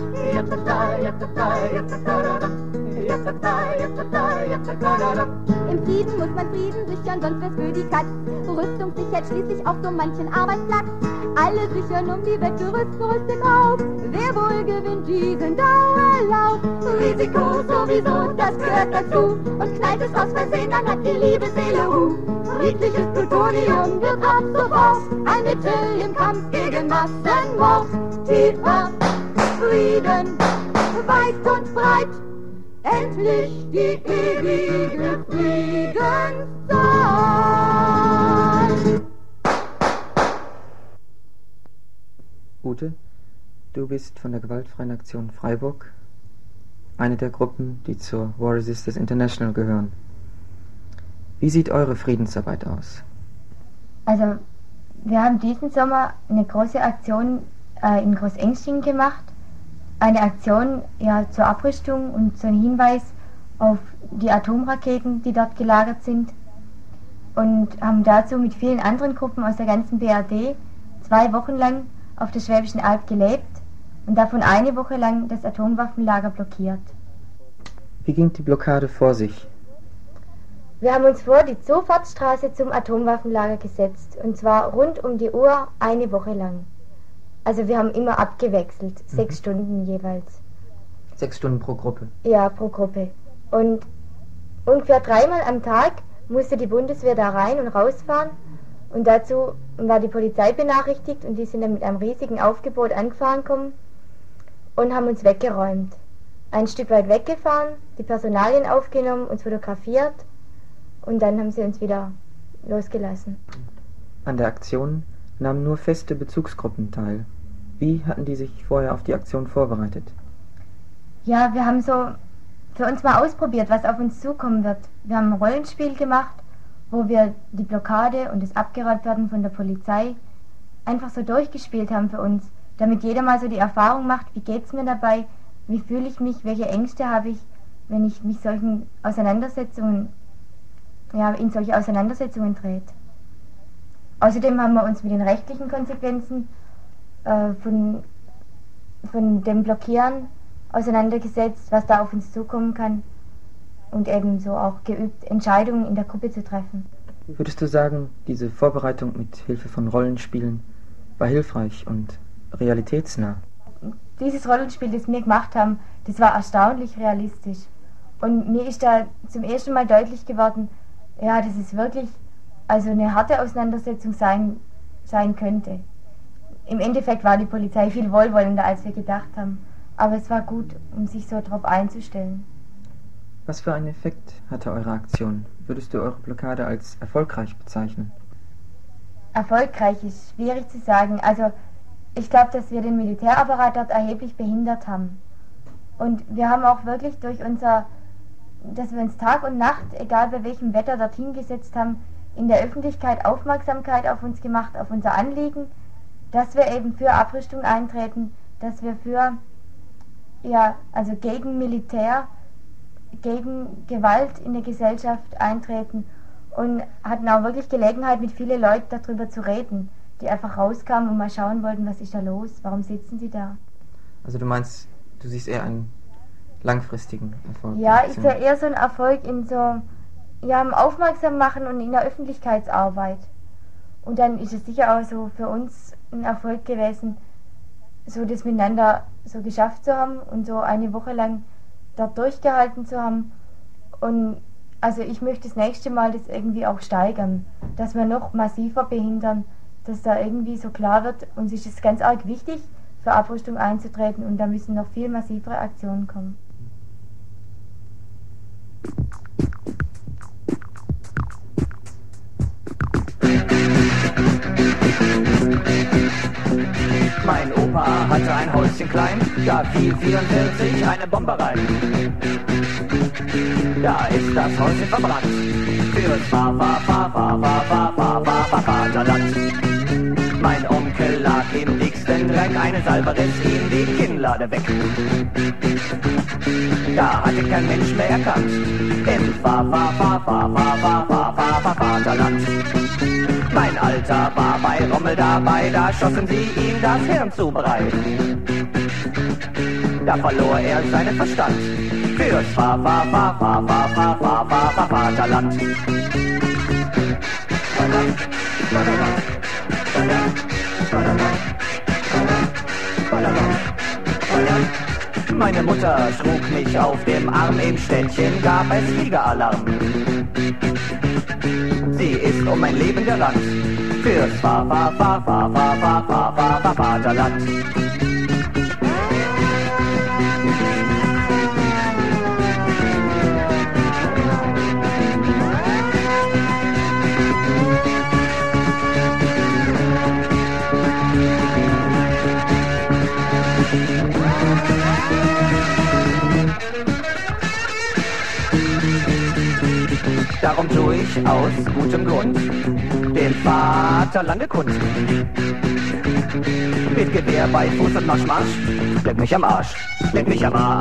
Im Frieden muss man Frieden sichern, sonst wär's für die Katz. Rüstung sichert schließlich auch so manchen Arbeitsplatz. Alle sichern um die Wette, rüsten, rüsten auf. Wer wohl gewinnt diesen Dauerlauf? Risiko sowieso, das gehört dazu. Und knallt es aus Versehen, dann hat die liebe Seele Ruhe. Friedliches Plutonium wird ab sofort ein Mittel im Kampf gegen Massenmord. Tiefer Frieden, weit und breit, endlich die ewige Friedenszeit.
Ute, du bist von der gewaltfreien Aktion Freiburg. eine der Gruppen, die zur War Resisters International gehören. Wie sieht eure Friedensarbeit aus?
Also, wir haben diesen Sommer eine große Aktion äh, in Großengstingen gemacht. Eine Aktion ja, zur Abrüstung und so ein Hinweis auf die Atomraketen, die dort gelagert sind. Und haben dazu mit vielen anderen Gruppen aus der ganzen BRD zwei Wochen lang auf der Schwäbischen Alb gelebt und davon eine Woche lang das Atomwaffenlager blockiert.
Wie ging die Blockade vor sich?
Wir haben uns vor die Zufahrtsstraße zum Atomwaffenlager gesetzt und zwar rund um die Uhr eine Woche lang. Also wir haben immer abgewechselt, mhm. sechs Stunden jeweils.
Sechs Stunden pro Gruppe?
Ja, pro Gruppe. Und ungefähr dreimal am Tag musste die Bundeswehr da rein und rausfahren und dazu war die Polizei benachrichtigt und die sind dann mit einem riesigen Aufgebot angefahren gekommen und haben uns weggeräumt. Ein Stück weit weggefahren, die Personalien aufgenommen, uns fotografiert und dann haben sie uns wieder losgelassen.
An der Aktion nahmen nur feste Bezugsgruppen teil. Wie hatten die sich vorher auf die Aktion vorbereitet?
Ja, wir haben so für uns mal ausprobiert, was auf uns zukommen wird. Wir haben ein Rollenspiel gemacht, wo wir die Blockade und das Abgeräumt von der Polizei einfach so durchgespielt haben für uns, damit jeder mal so die Erfahrung macht, wie geht es mir dabei, wie fühle ich mich, welche Ängste habe ich, wenn ich mich solchen Auseinandersetzungen, ja, in solche Auseinandersetzungen dreht. Außerdem haben wir uns mit den rechtlichen Konsequenzen äh, von, von dem Blockieren auseinandergesetzt, was da auf uns zukommen kann und ebenso auch geübt, Entscheidungen in der Gruppe zu treffen.
Würdest du sagen, diese Vorbereitung mit Hilfe von Rollenspielen war hilfreich und realitätsnah?
Dieses Rollenspiel, das wir gemacht haben, das war erstaunlich realistisch. Und mir ist da zum ersten Mal deutlich geworden, ja, dass es wirklich also eine harte Auseinandersetzung sein, sein könnte. Im Endeffekt war die Polizei viel wohlwollender, als wir gedacht haben. Aber es war gut, um sich so darauf einzustellen.
Was für einen Effekt hatte eure Aktion? Würdest du eure Blockade als erfolgreich bezeichnen?
Erfolgreich ist schwierig zu sagen. Also ich glaube, dass wir den Militärapparat dort erheblich behindert haben. Und wir haben auch wirklich durch unser, dass wir uns Tag und Nacht, egal bei welchem Wetter, dorthin gesetzt haben, in der Öffentlichkeit Aufmerksamkeit auf uns gemacht, auf unser Anliegen, dass wir eben für Abrüstung eintreten, dass wir für, ja, also gegen Militär gegen Gewalt in der Gesellschaft eintreten und hatten auch wirklich Gelegenheit, mit vielen Leuten darüber zu reden, die einfach rauskamen und mal schauen wollten, was ist da los, warum sitzen sie da.
Also du meinst, du siehst eher einen langfristigen Erfolg?
Ja, ich sehe eher so einen Erfolg in so, ja, im Aufmerksam machen und in der Öffentlichkeitsarbeit. Und dann ist es sicher auch so für uns ein Erfolg gewesen, so das miteinander so geschafft zu haben und so eine Woche lang dort durchgehalten zu haben. Und also ich möchte das nächste Mal das irgendwie auch steigern, dass wir noch massiver behindern, dass da irgendwie so klar wird, uns ist es ganz arg wichtig, für Abrüstung einzutreten und da müssen noch viel massivere Aktionen kommen.
Mein Opa hatte ein Häuschen klein, da fiel 44 eine Bombe rein. Da ist das Häuschen verbrannt, fürs Fa, Fa, Fa, Fa, Fa, Fa, Fa, Fa, Fa, Vaterland. Mein Onkel lag im nächsten Dreck, eine Salbe riss ihm die Kinnlade weg. Da hatte kein Mensch mehr erkannt, im Fa, Fa, Fa, Fa, Fa, Fa, Fa, Fa, Vaterland. Mein Alter war bei Rommel dabei, da schossen sie ihm das Hirn zu breit. Da verlor er seinen Verstand fürs Fa, Fa, Fa, Fa, Fa, Fa, Fa, Fa, Fa, Vaterland. Meine Mutter trug mich auf dem Arm, im Städtchen gab es Fliegeralarm. Um mein Leben gerannt, fürs Fa, Fa, Fa, Fa, Fa, Fa, Fa, Fa, Fa, Vaterland.
Darum tu ich aus gutem Grund dem Vaterlande kund. Mit Gewehr bei Fuß und Marsch, Marsch, leck mich am Arsch, leck mich am Arsch.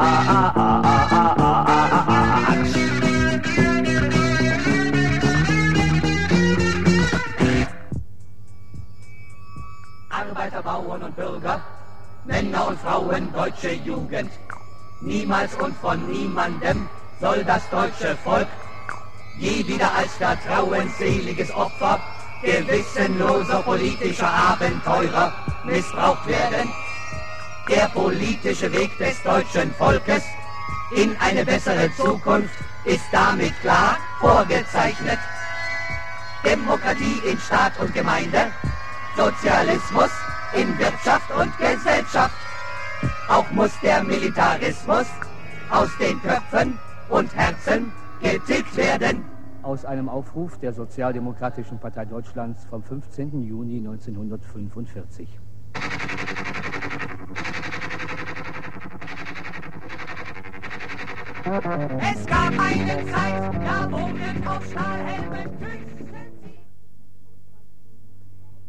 Arbeiter, Bauern und Bürger, Männer und Frauen, deutsche Jugend. Niemals und von niemandem soll das deutsche Volk je wieder als vertrauensseliges Opfer gewissenloser politischer Abenteurer missbraucht werden. Der politische Weg des deutschen Volkes in eine bessere Zukunft ist damit klar vorgezeichnet. Demokratie in Staat und Gemeinde, Sozialismus in Wirtschaft und Gesellschaft. Auch muss der Militarismus aus den Köpfen und Herzen getilgt werden.
Aus einem Aufruf der Sozialdemokratischen Partei Deutschlands vom 15. Juni 1945.
Es gab eine Zeit, da wurden auf Stahlhelmen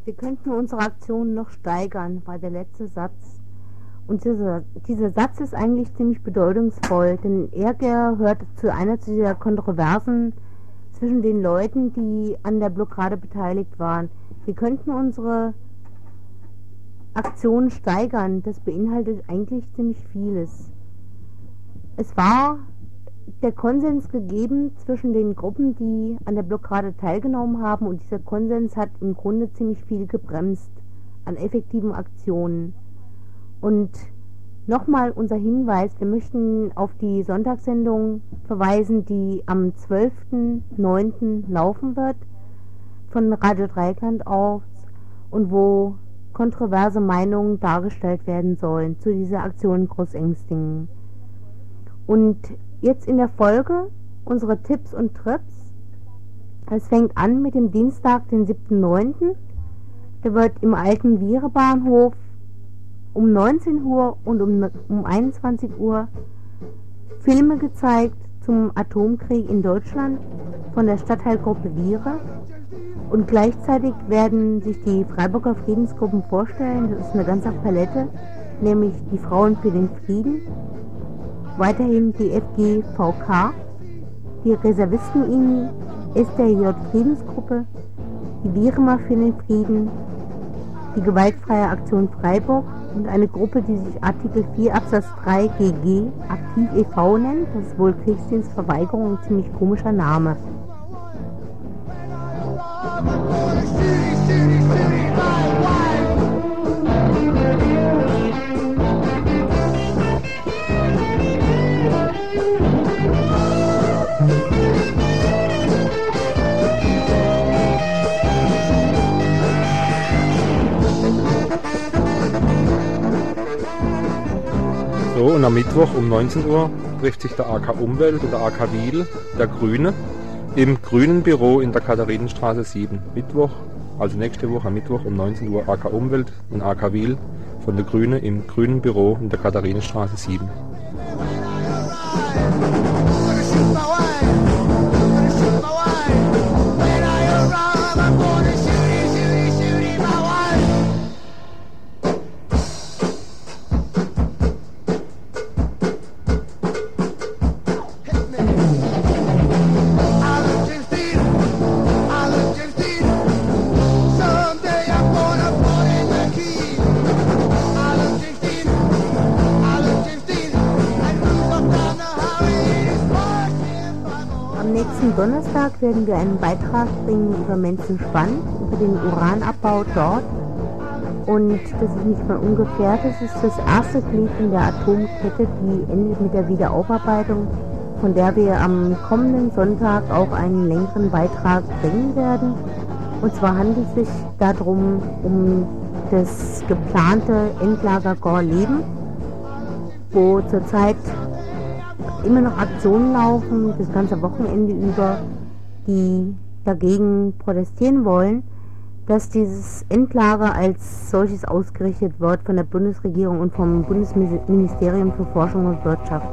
Wir könnten unsere Aktion noch steigern, war der letzte Satz. Und dieser, dieser Satz ist eigentlich ziemlich bedeutungsvoll, denn er gehört zu einer dieser Kontroversen zwischen den Leuten, die an der Blockade beteiligt waren. Wir könnten unsere Aktion steigern. Das beinhaltet eigentlich ziemlich vieles. Es war der Konsens gegeben zwischen den Gruppen, die an der Blockade teilgenommen haben und dieser Konsens hat im Grunde ziemlich viel gebremst an effektiven Aktionen. Und nochmal unser Hinweis, wir möchten auf die Sonntagssendung verweisen, die am 12.09. laufen wird von Radio Dreikland aus und wo kontroverse Meinungen dargestellt werden sollen zu dieser Aktion Großängstingen. Und jetzt in der Folge unsere Tipps und Trips. Es fängt an mit dem Dienstag, den 7.9. Da wird im alten Vierebahnhof um 19 Uhr und um, um 21 Uhr Filme gezeigt zum Atomkrieg in Deutschland von der Stadtteilgruppe Viere. Und gleichzeitig werden sich die Freiburger Friedensgruppen vorstellen, das ist eine ganze Palette, nämlich die Frauen für den Frieden, weiterhin die FGVK, die Reservisten-INI, SDJ Friedensgruppe, die Viremer für den Frieden, die Gewaltfreie Aktion Freiburg und eine Gruppe, die sich Artikel 4 Absatz 3 GG Aktiv e.V. nennt. Das ist wohl Kriegsdienstverweigerung, ein ziemlich komischer Name.
Am Mittwoch um 19 Uhr trifft sich der AK Umwelt und der AK Wiel, der Grüne, im Grünen Büro in der Katharinenstraße 7. Mittwoch, also nächste Woche am Mittwoch um 19 Uhr AK Umwelt und AK Wiel von der Grüne im Grünen Büro in der Katharinenstraße 7.
nächsten Donnerstag werden wir einen Beitrag bringen über Menzenschwand, über den Uranabbau dort. Und das ist nicht mal ungefähr, das ist das erste Glied in der Atomkette, die endet mit der Wiederaufarbeitung, von der wir am kommenden Sonntag auch einen längeren Beitrag bringen werden. Und zwar handelt es sich darum, um das geplante Endlager Gorleben, wo zurzeit immer noch Aktionen laufen, das ganze Wochenende über, die dagegen protestieren wollen, dass dieses Endlager als solches ausgerichtet wird von der Bundesregierung und vom Bundesministerium für Forschung und Wirtschaft.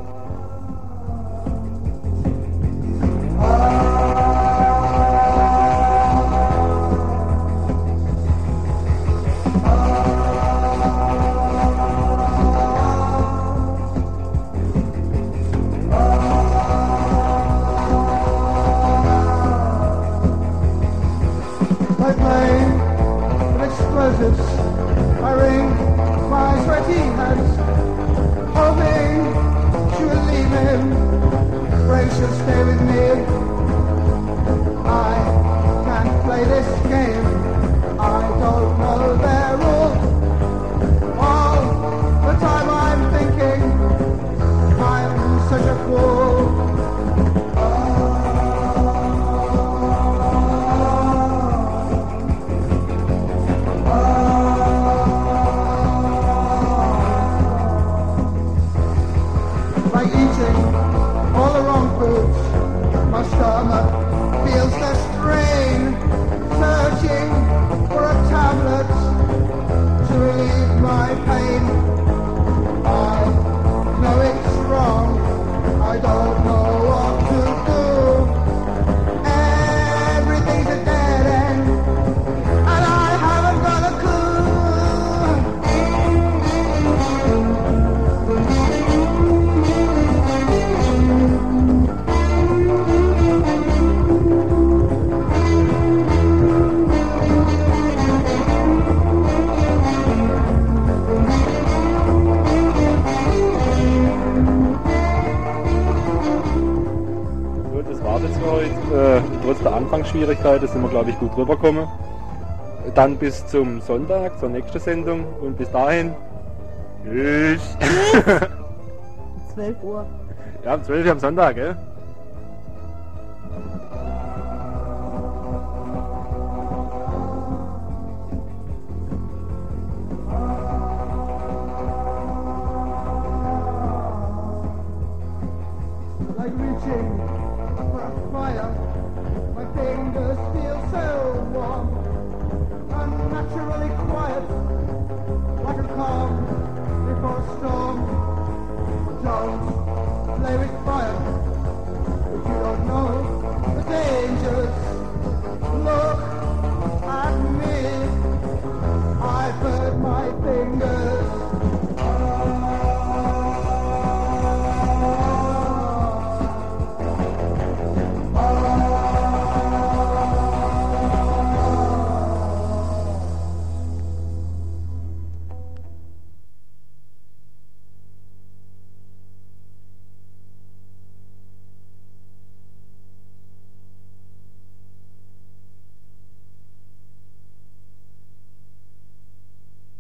just stay with me. Anfangsschwierigkeiten sind wir, glaube ich, gut rübergekommen. Dann bis zum Sonntag, zur nächsten Sendung. Und bis dahin. Tschüss.
12 Uhr.
ja, um 12 Uhr am Sonntag, gell?